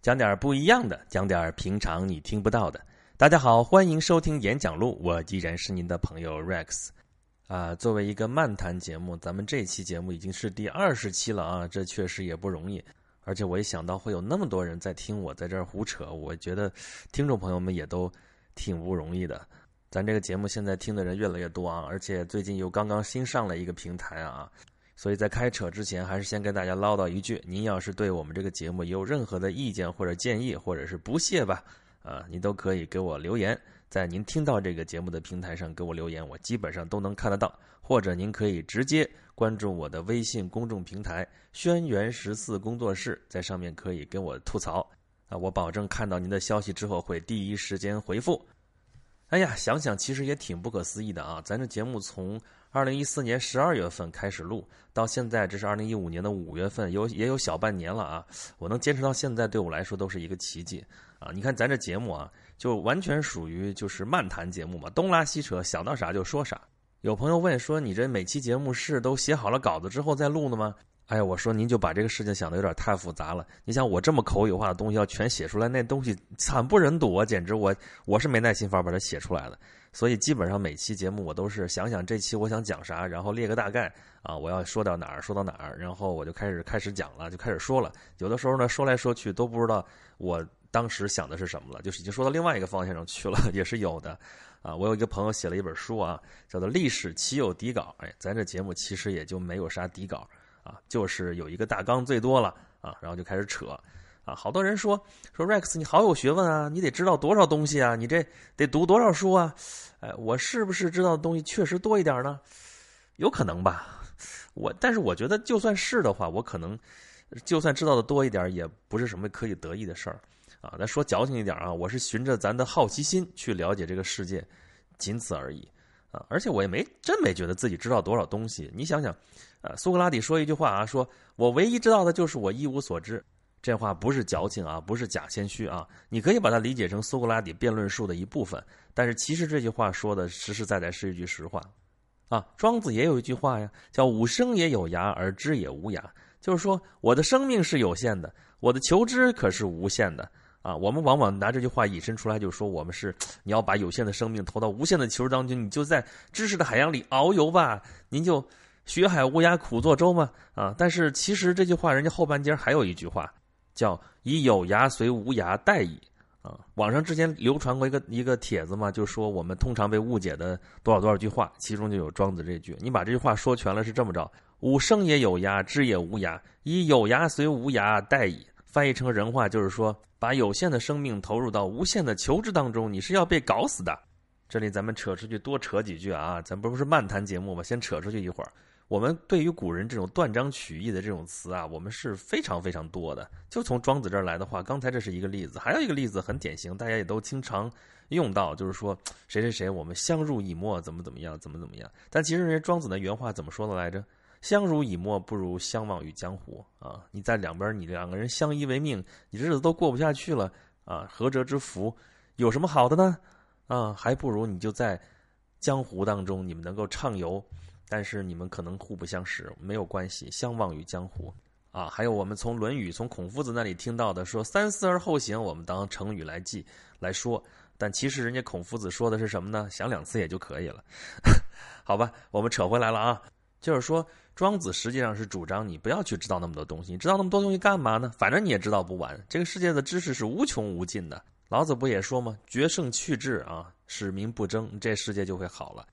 讲点不一样的，讲点平常你听不到的。大家好，欢迎收听演讲录，我依然是您的朋友 Rex。啊，作为一个漫谈节目，咱们这期节目已经是第二十期了啊，这确实也不容易。而且我一想到会有那么多人在听我在这儿胡扯，我觉得听众朋友们也都挺不容易的。咱这个节目现在听的人越来越多啊，而且最近又刚刚新上了一个平台啊。所以在开扯之前，还是先跟大家唠叨一句：您要是对我们这个节目有任何的意见或者建议，或者是不屑吧，啊，您都可以给我留言，在您听到这个节目的平台上给我留言，我基本上都能看得到。或者您可以直接关注我的微信公众平台“轩辕十四工作室”，在上面可以跟我吐槽，啊，我保证看到您的消息之后会第一时间回复。哎呀，想想其实也挺不可思议的啊，咱这节目从。二零一四年十二月份开始录，到现在这是二零一五年的五月份，有也有小半年了啊！我能坚持到现在，对我来说都是一个奇迹啊！你看咱这节目啊，就完全属于就是漫谈节目嘛，东拉西扯，想到啥就说啥。有朋友问说，你这每期节目是都写好了稿子之后再录的吗？哎呀，我说您就把这个事情想的有点太复杂了。你想我这么口语化的东西要全写出来，那东西惨不忍睹啊！简直我我是没耐心法把它写出来的。所以基本上每期节目我都是想想这期我想讲啥，然后列个大概啊，我要说到哪儿说到哪儿，然后我就开始开始讲了，就开始说了。有的时候呢说来说去都不知道我当时想的是什么了，就是已经说到另外一个方向上去了，也是有的。啊，我有一个朋友写了一本书啊，叫做《历史岂有底稿》。哎，咱这节目其实也就没有啥底稿啊，就是有一个大纲最多了啊，然后就开始扯。啊，好多人说说 Rex，你好有学问啊，你得知道多少东西啊，你这得读多少书啊？哎，我是不是知道的东西确实多一点呢？有可能吧。我但是我觉得，就算是的话，我可能就算知道的多一点，也不是什么可以得意的事儿啊。咱说矫情一点啊，我是循着咱的好奇心去了解这个世界，仅此而已啊。而且我也没真没觉得自己知道多少东西。你想想，呃，苏格拉底说一句话啊，说我唯一知道的就是我一无所知。这话不是矫情啊，不是假谦虚啊，你可以把它理解成苏格拉底辩论术的一部分。但是其实这句话说的实实在在是一句实话，啊，庄子也有一句话呀，叫“吾生也有涯，而知也无涯”，就是说我的生命是有限的，我的求知可是无限的啊。我们往往拿这句话引申出来，就是说我们是你要把有限的生命投到无限的求知当中，你就在知识的海洋里遨游吧，您就学海无涯苦作舟嘛啊。但是其实这句话人家后半截还有一句话。叫以有涯随无涯殆矣啊！网上之前流传过一个一个帖子嘛，就说我们通常被误解的多少多少句话，其中就有庄子这句。你把这句话说全了是这么着：吾生也有涯，知也无涯，以有涯随无涯殆矣。翻译成人话就是说，把有限的生命投入到无限的求知当中，你是要被搞死的。这里咱们扯出去多扯几句啊，咱不是漫谈节目吗？先扯出去一会儿。我们对于古人这种断章取义的这种词啊，我们是非常非常多的。就从庄子这儿来的话，刚才这是一个例子，还有一个例子很典型，大家也都经常用到，就是说谁谁谁我们相濡以沫，怎么怎么样，怎么怎么样。但其实人家庄子的原话怎么说的来着？相濡以沫不如相忘于江湖啊！你在两边，你两个人相依为命，你日子都过不下去了啊！何折之福？有什么好的呢？啊，还不如你就在江湖当中，你们能够畅游。但是你们可能互不相识，没有关系，相忘于江湖，啊，还有我们从《论语》从孔夫子那里听到的说“三思而后行”，我们当成语来记来说。但其实人家孔夫子说的是什么呢？想两次也就可以了，好吧？我们扯回来了啊，就是说庄子实际上是主张你不要去知道那么多东西，你知道那么多东西干嘛呢？反正你也知道不完，这个世界的知识是无穷无尽的。老子不也说吗？决胜去智啊，使民不争，这世界就会好了。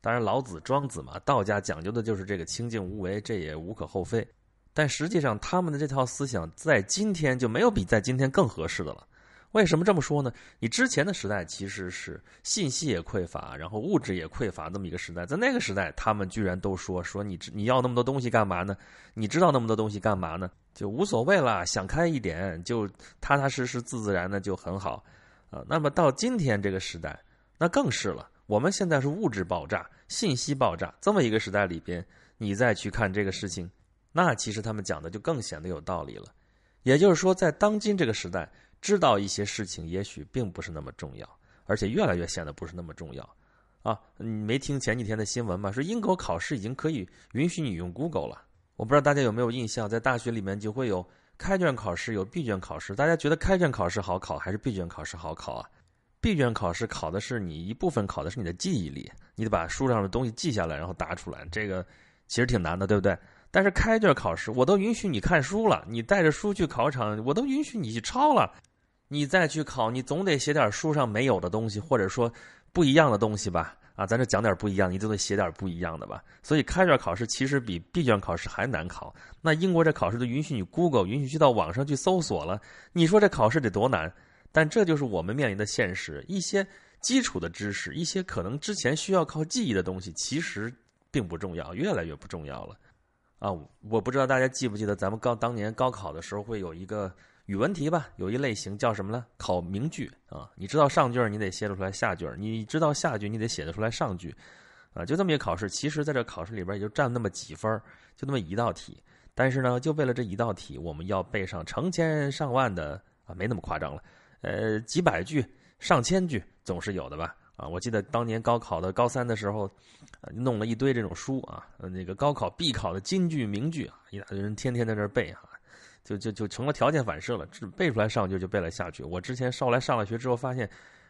当然，老子、庄子嘛，道家讲究的就是这个清净无为，这也无可厚非。但实际上，他们的这套思想在今天就没有比在今天更合适的了。为什么这么说呢？你之前的时代其实是信息也匮乏，然后物质也匮乏，这么一个时代。在那个时代，他们居然都说说你你要那么多东西干嘛呢？你知道那么多东西干嘛呢？就无所谓了，想开一点，就踏踏实实、自自然的就很好啊。那么到今天这个时代，那更是了。我们现在是物质爆炸、信息爆炸这么一个时代里边，你再去看这个事情，那其实他们讲的就更显得有道理了。也就是说，在当今这个时代，知道一些事情也许并不是那么重要，而且越来越显得不是那么重要。啊，你没听前几天的新闻吗？说英国考试已经可以允许你用 Google 了。我不知道大家有没有印象，在大学里面就会有开卷考试有闭卷考试，大家觉得开卷考试好考还是闭卷考试好考啊？闭卷考试考的是你一部分考的是你的记忆力，你得把书上的东西记下来，然后答出来，这个其实挺难的，对不对？但是开卷考试，我都允许你看书了，你带着书去考场，我都允许你去抄了，你再去考，你总得写点书上没有的东西，或者说不一样的东西吧？啊，咱这讲点不一样，你总得写点不一样的吧？所以开卷考试其实比闭卷考试还难考。那英国这考试都允许你 Google，允许去到网上去搜索了，你说这考试得多难？但这就是我们面临的现实：一些基础的知识，一些可能之前需要靠记忆的东西，其实并不重要，越来越不重要了。啊，我不知道大家记不记得，咱们高当年高考的时候会有一个语文题吧？有一类型叫什么呢？考名句啊！你知道上句你得写得出来下句你知道下句，你得写得出来上句，啊，就这么一个考试。其实，在这考试里边也就占那么几分就那么一道题。但是呢，就为了这一道题，我们要背上成千上万的啊，没那么夸张了。呃，几百句、上千句总是有的吧？啊，我记得当年高考的高三的时候，弄了一堆这种书啊，那个高考必考的金句、名句啊，一大堆人天天在这背啊，就就就成了条件反射了，背出来上句就背了下句。我之前后来上了学之后发现，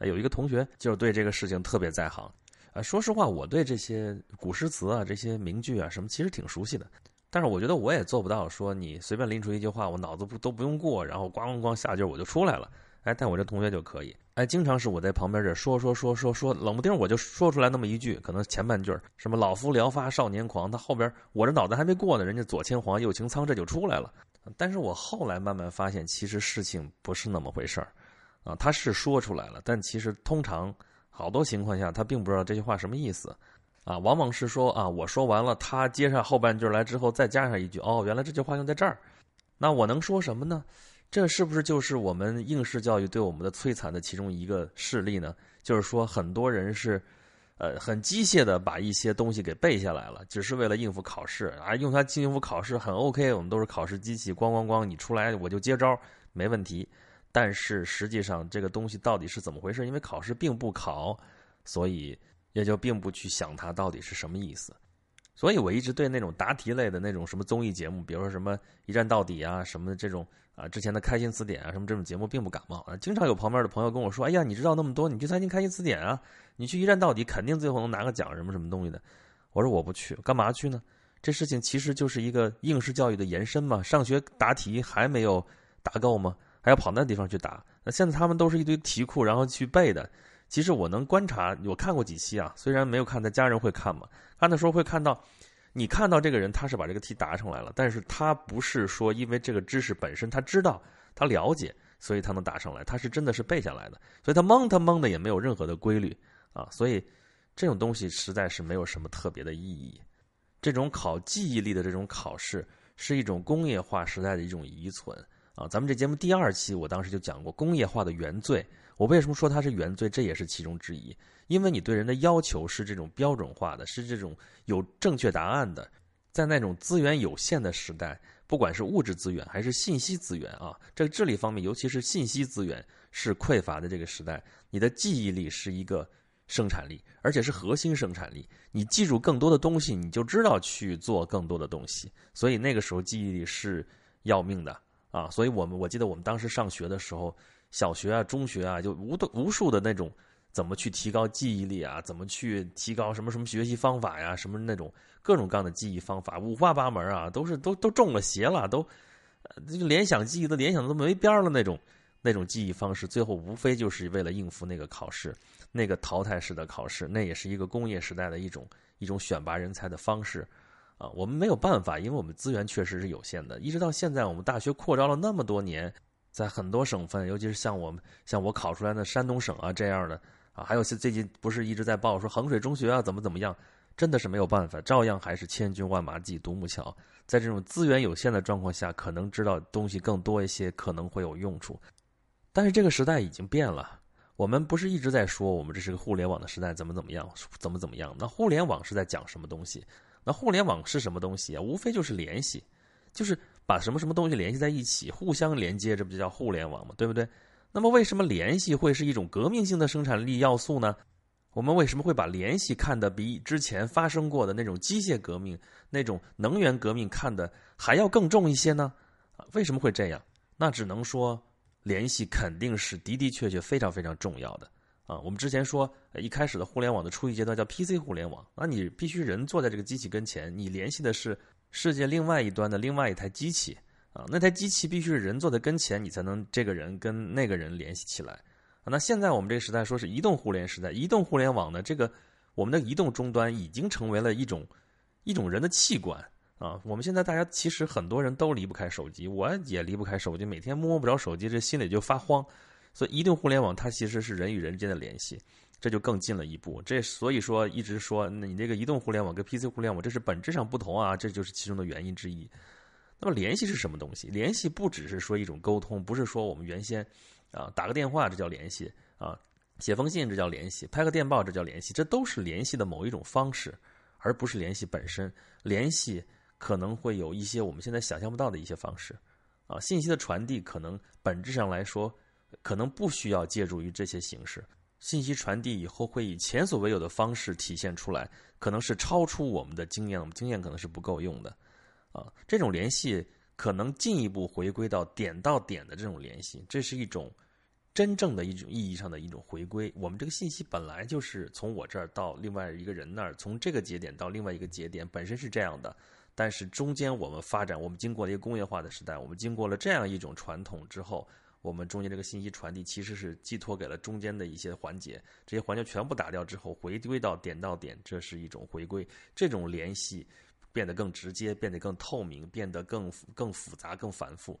有一个同学就是对这个事情特别在行。啊，说实话，我对这些古诗词啊、这些名句啊什么，其实挺熟悉的。但是我觉得我也做不到说你随便拎出一句话，我脑子不都不用过，然后咣咣咣下句我就出来了。哎，但我这同学就可以，哎，经常是我在旁边这说说说说说，冷不丁我就说出来那么一句，可能前半句什么“老夫聊发少年狂”，他后边我这脑子还没过呢，人家左牵黄右擎苍这就出来了。但是我后来慢慢发现，其实事情不是那么回事儿，啊，他是说出来了，但其实通常好多情况下他并不知道这句话什么意思，啊，往往是说啊，我说完了，他接上后半句来之后再加上一句，哦，原来这句话用在这儿，那我能说什么呢？这是不是就是我们应试教育对我们的摧残的其中一个事例呢？就是说，很多人是，呃，很机械的把一些东西给背下来了，只是为了应付考试啊，用它应付考试很 OK，我们都是考试机器，咣咣咣，你出来我就接招，没问题。但是实际上这个东西到底是怎么回事？因为考试并不考，所以也就并不去想它到底是什么意思。所以我一直对那种答题类的那种什么综艺节目，比如说什么一站到底啊，什么这种。啊，之前的开心词典啊，什么这种节目并不感冒啊。经常有旁边的朋友跟我说：“哎呀，你知道那么多，你去参加开心词典啊，你去一站到底，肯定最后能拿个奖，什么什么东西的。”我说：“我不去，干嘛去呢？这事情其实就是一个应试教育的延伸嘛。上学答题还没有答够吗？还要跑那地方去答？那现在他们都是一堆题库，然后去背的。其实我能观察，我看过几期啊，虽然没有看，但家人会看嘛。看的时候会看到。”你看到这个人，他是把这个题答上来了，但是他不是说因为这个知识本身他知道他了解，所以他能答上来，他是真的是背下来的，所以他蒙他蒙的也没有任何的规律啊，所以这种东西实在是没有什么特别的意义。这种考记忆力的这种考试是一种工业化时代的一种遗存啊。咱们这节目第二期我当时就讲过工业化的原罪，我为什么说它是原罪？这也是其中之一。因为你对人的要求是这种标准化的，是这种有正确答案的，在那种资源有限的时代，不管是物质资源还是信息资源啊，这个智力方面，尤其是信息资源是匮乏的这个时代，你的记忆力是一个生产力，而且是核心生产力。你记住更多的东西，你就知道去做更多的东西。所以那个时候记忆力是要命的啊！所以我们我记得我们当时上学的时候，小学啊、中学啊，就无无数的那种。怎么去提高记忆力啊？怎么去提高什么什么学习方法呀？什么那种各种各样的记忆方法，五花八门啊，都是都都中了邪了，都这个联想记忆都联想的都没边了那种那种记忆方式，最后无非就是为了应付那个考试，那个淘汰式的考试，那也是一个工业时代的一种一种选拔人才的方式啊。我们没有办法，因为我们资源确实是有限的。一直到现在，我们大学扩招了那么多年，在很多省份，尤其是像我们像我考出来的山东省啊这样的。啊，还有最近不是一直在报说衡水中学啊怎么怎么样，真的是没有办法，照样还是千军万马挤独木桥。在这种资源有限的状况下，可能知道东西更多一些，可能会有用处。但是这个时代已经变了，我们不是一直在说我们这是个互联网的时代，怎么怎么样，怎么怎么样？那互联网是在讲什么东西？那互联网是什么东西啊？无非就是联系，就是把什么什么东西联系在一起，互相连接，这不就叫互联网吗？对不对？那么，为什么联系会是一种革命性的生产力要素呢？我们为什么会把联系看得比之前发生过的那种机械革命、那种能源革命看得还要更重一些呢？为什么会这样？那只能说联系肯定是的的确确非常非常重要的啊。我们之前说，一开始的互联网的初级阶段叫 PC 互联网，那你必须人坐在这个机器跟前，你联系的是世界另外一端的另外一台机器啊，那台机器必须是人坐在跟前，你才能这个人跟那个人联系起来。那现在我们这个时代说是移动互联时代，移动互联网呢，这个我们的移动终端已经成为了一种一种人的器官啊。我们现在大家其实很多人都离不开手机，我也离不开手机，每天摸不着手机，这心里就发慌。所以移动互联网它其实是人与人之间的联系，这就更近了一步。这所以说一直说，那你这个移动互联网跟 PC 互联网这是本质上不同啊，这就是其中的原因之一。那么联系是什么东西？联系不只是说一种沟通，不是说我们原先。啊，打个电话这叫联系啊，写封信这叫联系，拍个电报这叫联系，这都是联系的某一种方式，而不是联系本身。联系可能会有一些我们现在想象不到的一些方式，啊，信息的传递可能本质上来说，可能不需要借助于这些形式。信息传递以后会以前所未有的方式体现出来，可能是超出我们的经验，我们经验可能是不够用的，啊，这种联系可能进一步回归到点到点的这种联系，这是一种。真正的一种意义上的一种回归，我们这个信息本来就是从我这儿到另外一个人那儿，从这个节点到另外一个节点，本身是这样的。但是中间我们发展，我们经过了一个工业化的时代，我们经过了这样一种传统之后，我们中间这个信息传递其实是寄托给了中间的一些环节，这些环节全部打掉之后，回归到点到点，这是一种回归，这种联系变得更直接，变得更透明，变得更更复杂、更繁复，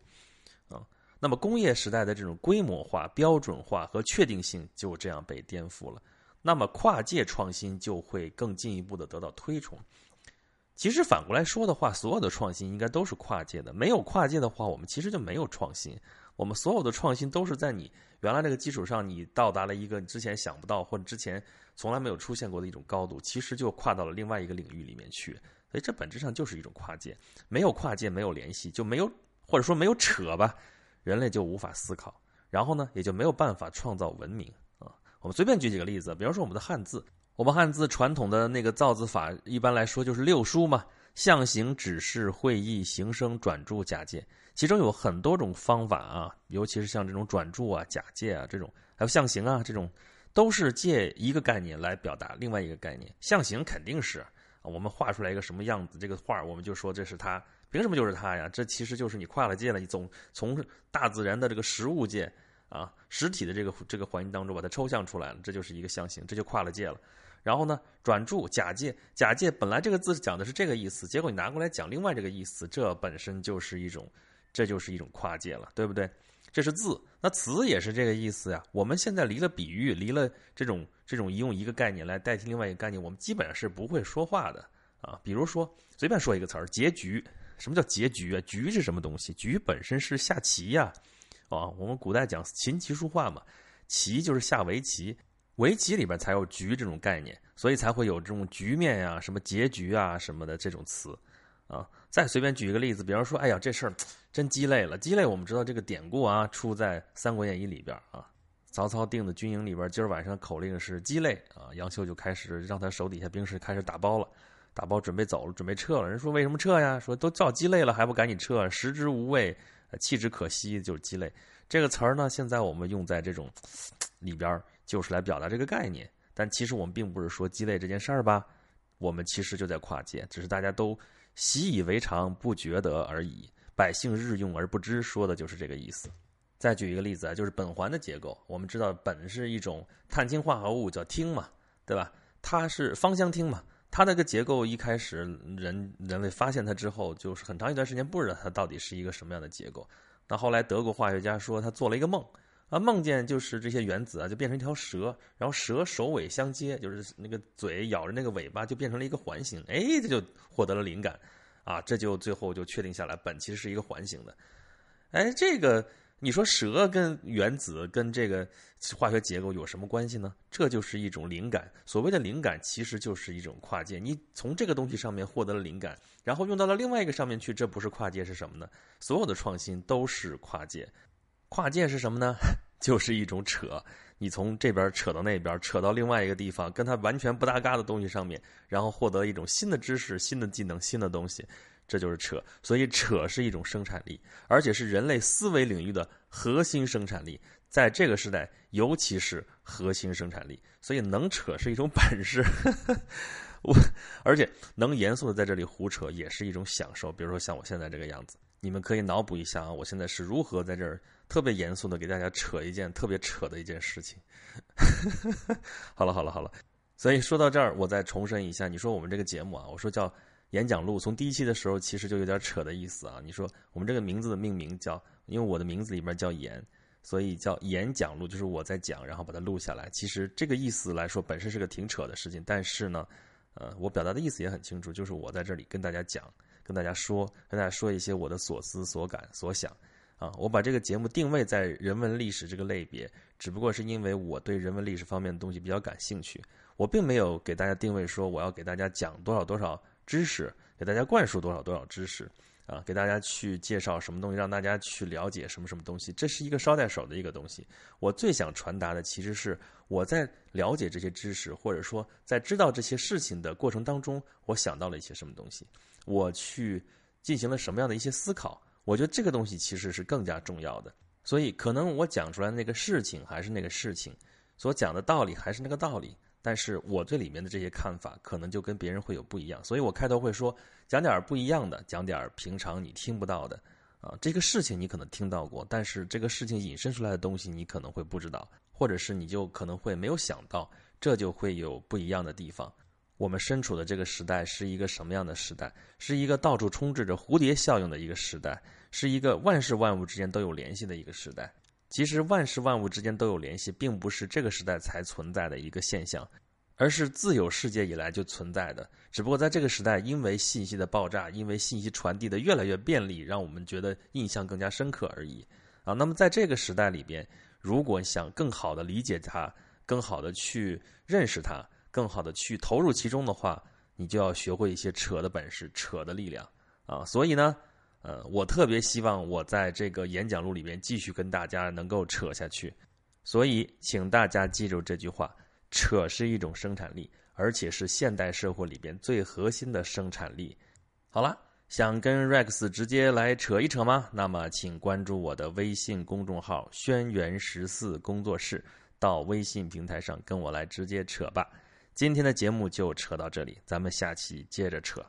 啊。那么工业时代的这种规模化、标准化和确定性就这样被颠覆了。那么跨界创新就会更进一步的得到推崇。其实反过来说的话，所有的创新应该都是跨界的。没有跨界的话，我们其实就没有创新。我们所有的创新都是在你原来这个基础上，你到达了一个你之前想不到或者之前从来没有出现过的一种高度，其实就跨到了另外一个领域里面去。所以这本质上就是一种跨界。没有跨界，没有联系，就没有或者说没有扯吧。人类就无法思考，然后呢，也就没有办法创造文明啊。我们随便举几个例子，比方说我们的汉字，我们汉字传统的那个造字法，一般来说就是六书嘛：象形、指示、会意、形声、转注、假借。其中有很多种方法啊，尤其是像这种转注啊、假借啊这种，还有象形啊这种，都是借一个概念来表达另外一个概念。象形肯定是我们画出来一个什么样子，这个画我们就说这是它。凭什么就是它呀？这其实就是你跨了界了。你总从大自然的这个实物界啊，实体的这个这个环境当中把它抽象出来了，这就是一个象形，这就跨了界了。然后呢，转注假借，假借本来这个字讲的是这个意思，结果你拿过来讲另外这个意思，这本身就是一种，这就是一种跨界了，对不对？这是字，那词也是这个意思呀。我们现在离了比喻，离了这种这种用一个概念来代替另外一个概念，我们基本上是不会说话的啊。比如说，随便说一个词儿，结局。什么叫结局啊？局是什么东西？局本身是下棋呀，啊，我们古代讲琴棋书画嘛，棋就是下围棋，围棋里边才有局这种概念，所以才会有这种局面呀、什么结局啊什么的这种词，啊，再随便举一个例子，比方说，哎呀，这事儿真鸡肋了。鸡肋，我们知道这个典故啊，出在《三国演义》里边啊，曹操定的军营里边，今儿晚上口令是鸡肋啊，杨修就开始让他手底下兵士开始打包了。打包准备走了，准备撤了。人说为什么撤呀？说都叫鸡肋了，还不赶紧撤？食之无味，弃之可惜，就是鸡肋这个词儿呢。现在我们用在这种 里边，就是来表达这个概念。但其实我们并不是说鸡肋这件事儿吧？我们其实就在跨界，只是大家都习以为常，不觉得而已。百姓日用而不知，说的就是这个意思。再举一个例子啊，就是苯环的结构。我们知道苯是一种碳氢化合物，叫烃嘛，对吧？它是芳香烃嘛。它那个结构一开始人人类发现它之后，就是很长一段时间不知道它到底是一个什么样的结构。那后来德国化学家说他做了一个梦，啊，梦见就是这些原子啊就变成一条蛇，然后蛇首尾相接，就是那个嘴咬着那个尾巴就变成了一个环形。哎，这就获得了灵感，啊，这就最后就确定下来，苯其实是一个环形的。哎，这个。你说蛇跟原子跟这个化学结构有什么关系呢？这就是一种灵感。所谓的灵感，其实就是一种跨界。你从这个东西上面获得了灵感，然后用到了另外一个上面去，这不是跨界是什么呢？所有的创新都是跨界。跨界是什么呢？就是一种扯。你从这边扯到那边，扯到另外一个地方，跟它完全不搭嘎的东西上面，然后获得一种新的知识、新的技能、新的东西。这就是扯。所以扯是一种生产力，而且是人类思维领域的核心生产力，在这个时代尤其是核心生产力。所以能扯是一种本事，我而且能严肃的在这里胡扯也是一种享受。比如说像我现在这个样子，你们可以脑补一下啊，我现在是如何在这儿特别严肃的给大家扯一件特别扯的一件事情。好了好了好了。所以说到这儿，我再重申一下，你说我们这个节目啊，我说叫演讲录，从第一期的时候其实就有点扯的意思啊。你说我们这个名字的命名叫，因为我的名字里面叫演，所以叫演讲录，就是我在讲，然后把它录下来。其实这个意思来说，本身是个挺扯的事情，但是呢，呃，我表达的意思也很清楚，就是我在这里跟大家讲，跟大家说，跟大家说一些我的所思所感所想。啊，我把这个节目定位在人文历史这个类别，只不过是因为我对人文历史方面的东西比较感兴趣。我并没有给大家定位说我要给大家讲多少多少知识，给大家灌输多少多少知识，啊，给大家去介绍什么东西，让大家去了解什么什么东西，这是一个捎带手的一个东西。我最想传达的其实是我在了解这些知识，或者说在知道这些事情的过程当中，我想到了一些什么东西，我去进行了什么样的一些思考。我觉得这个东西其实是更加重要的。所以，可能我讲出来那个事情还是那个事情，所讲的道理还是那个道理。但是我对里面的这些看法，可能就跟别人会有不一样，所以我开头会说讲点不一样的，讲点平常你听不到的，啊，这个事情你可能听到过，但是这个事情引申出来的东西你可能会不知道，或者是你就可能会没有想到，这就会有不一样的地方。我们身处的这个时代是一个什么样的时代？是一个到处充斥着蝴蝶效应的一个时代，是一个万事万物之间都有联系的一个时代。其实万事万物之间都有联系，并不是这个时代才存在的一个现象，而是自有世界以来就存在的。只不过在这个时代，因为信息的爆炸，因为信息传递的越来越便利，让我们觉得印象更加深刻而已。啊，那么在这个时代里边，如果想更好的理解它，更好的去认识它，更好的去投入其中的话，你就要学会一些扯的本事，扯的力量啊。所以呢。呃，我特别希望我在这个演讲录里边继续跟大家能够扯下去，所以请大家记住这句话：扯是一种生产力，而且是现代社会里边最核心的生产力。好了，想跟 Rex 直接来扯一扯吗？那么请关注我的微信公众号“轩辕十四工作室”，到微信平台上跟我来直接扯吧。今天的节目就扯到这里，咱们下期接着扯。